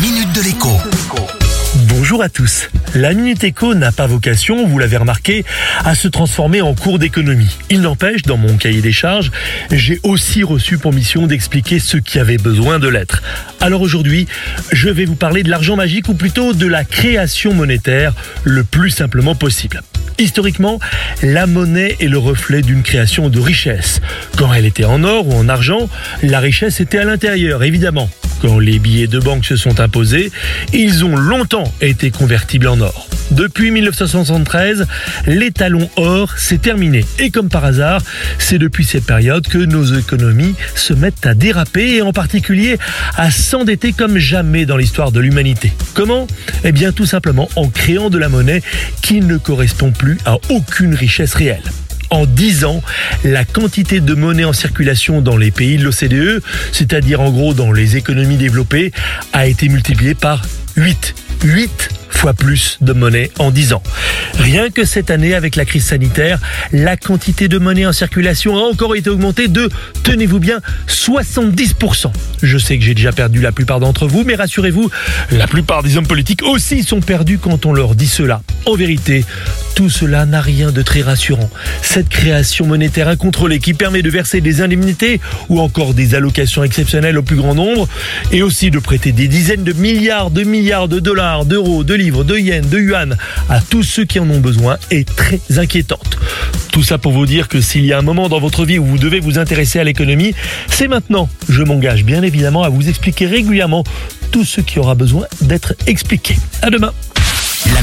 minute de l'écho. Bonjour à tous. La Minute Éco n'a pas vocation, vous l'avez remarqué, à se transformer en cours d'économie. Il n'empêche, dans mon cahier des charges, j'ai aussi reçu pour mission d'expliquer ce qui avait besoin de l'être. Alors aujourd'hui, je vais vous parler de l'argent magique ou plutôt de la création monétaire le plus simplement possible. Historiquement, la monnaie est le reflet d'une création de richesse. Quand elle était en or ou en argent, la richesse était à l'intérieur, évidemment. Quand les billets de banque se sont imposés, ils ont longtemps été convertibles en or. Depuis 1973, l'étalon or s'est terminé. Et comme par hasard, c'est depuis cette période que nos économies se mettent à déraper et en particulier à s'endetter comme jamais dans l'histoire de l'humanité. Comment? Eh bien tout simplement en créant de la monnaie qui ne correspond plus à aucune richesse réelle. En 10 ans, la quantité de monnaie en circulation dans les pays de l'OCDE, c'est-à-dire en gros dans les économies développées, a été multipliée par 8. 8 fois plus de monnaie en 10 ans. Rien que cette année, avec la crise sanitaire, la quantité de monnaie en circulation a encore été augmentée de, tenez-vous bien, 70%. Je sais que j'ai déjà perdu la plupart d'entre vous, mais rassurez-vous, la plupart des hommes politiques aussi sont perdus quand on leur dit cela. En vérité, tout cela n'a rien de très rassurant. Cette création monétaire incontrôlée qui permet de verser des indemnités ou encore des allocations exceptionnelles au plus grand nombre et aussi de prêter des dizaines de milliards de milliards de dollars, d'euros, de livres, de yens, de yuan à tous ceux qui en ont besoin est très inquiétante. Tout ça pour vous dire que s'il y a un moment dans votre vie où vous devez vous intéresser à l'économie, c'est maintenant. Je m'engage bien évidemment à vous expliquer régulièrement tout ce qui aura besoin d'être expliqué. À demain.